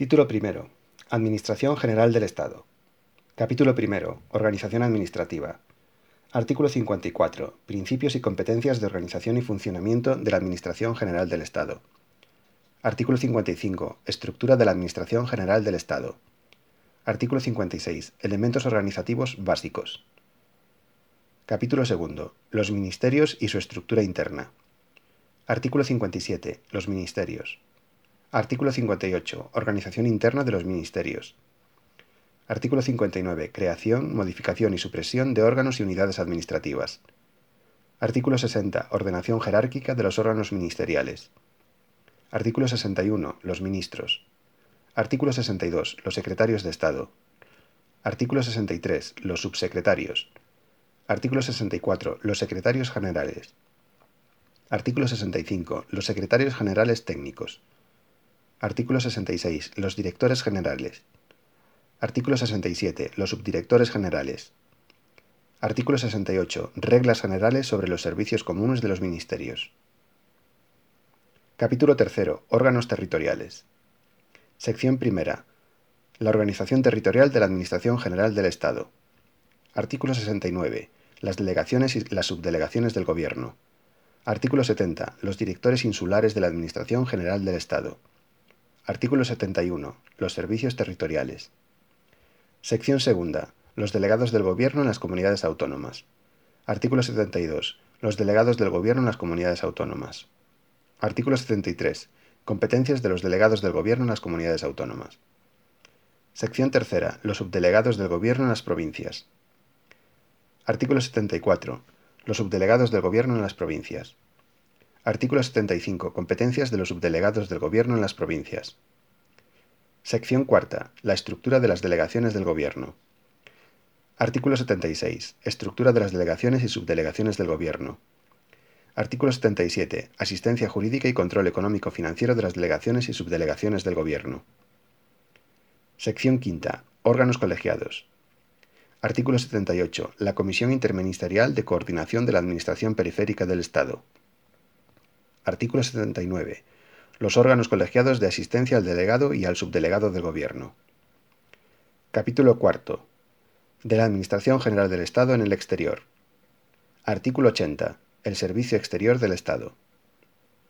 Título primero. Administración General del Estado. Capítulo primero. Organización Administrativa. Artículo 54. Principios y competencias de organización y funcionamiento de la Administración General del Estado. Artículo 55. Estructura de la Administración General del Estado. Artículo 56. Elementos organizativos básicos. Capítulo segundo. Los ministerios y su estructura interna. Artículo 57. Los ministerios. Artículo 58. Organización interna de los ministerios. Artículo 59. Creación, modificación y supresión de órganos y unidades administrativas. Artículo 60. Ordenación jerárquica de los órganos ministeriales. Artículo 61. Los ministros. Artículo 62. Los secretarios de Estado. Artículo 63. Los subsecretarios. Artículo 64. Los secretarios generales. Artículo 65. Los secretarios generales técnicos. Artículo 66. Los directores generales. Artículo 67. Los subdirectores generales. Artículo 68. Reglas generales sobre los servicios comunes de los ministerios. Capítulo 3. Órganos territoriales. Sección primera. La organización territorial de la Administración General del Estado. Artículo 69. Las delegaciones y las subdelegaciones del Gobierno. Artículo 70. Los directores insulares de la Administración General del Estado. Artículo 71. Los servicios territoriales. Sección segunda. Los delegados del Gobierno en las comunidades autónomas. Artículo 72. Los delegados del Gobierno en las comunidades autónomas. Artículo 73. Competencias de los delegados del Gobierno en las comunidades autónomas. Sección tercera. Los subdelegados del Gobierno en las provincias. Artículo 74. Los subdelegados del Gobierno en las provincias. Artículo 75. Competencias de los subdelegados del Gobierno en las provincias. Sección cuarta. La estructura de las delegaciones del Gobierno. Artículo 76. Estructura de las delegaciones y subdelegaciones del Gobierno. Artículo 77. Asistencia jurídica y control económico-financiero de las delegaciones y subdelegaciones del Gobierno. Sección quinta. Órganos colegiados. Artículo 78. La Comisión Interministerial de Coordinación de la Administración Periférica del Estado. Artículo 79. Los órganos colegiados de asistencia al delegado y al subdelegado del Gobierno. Capítulo cuarto. De la Administración General del Estado en el exterior. Artículo 80. El Servicio Exterior del Estado.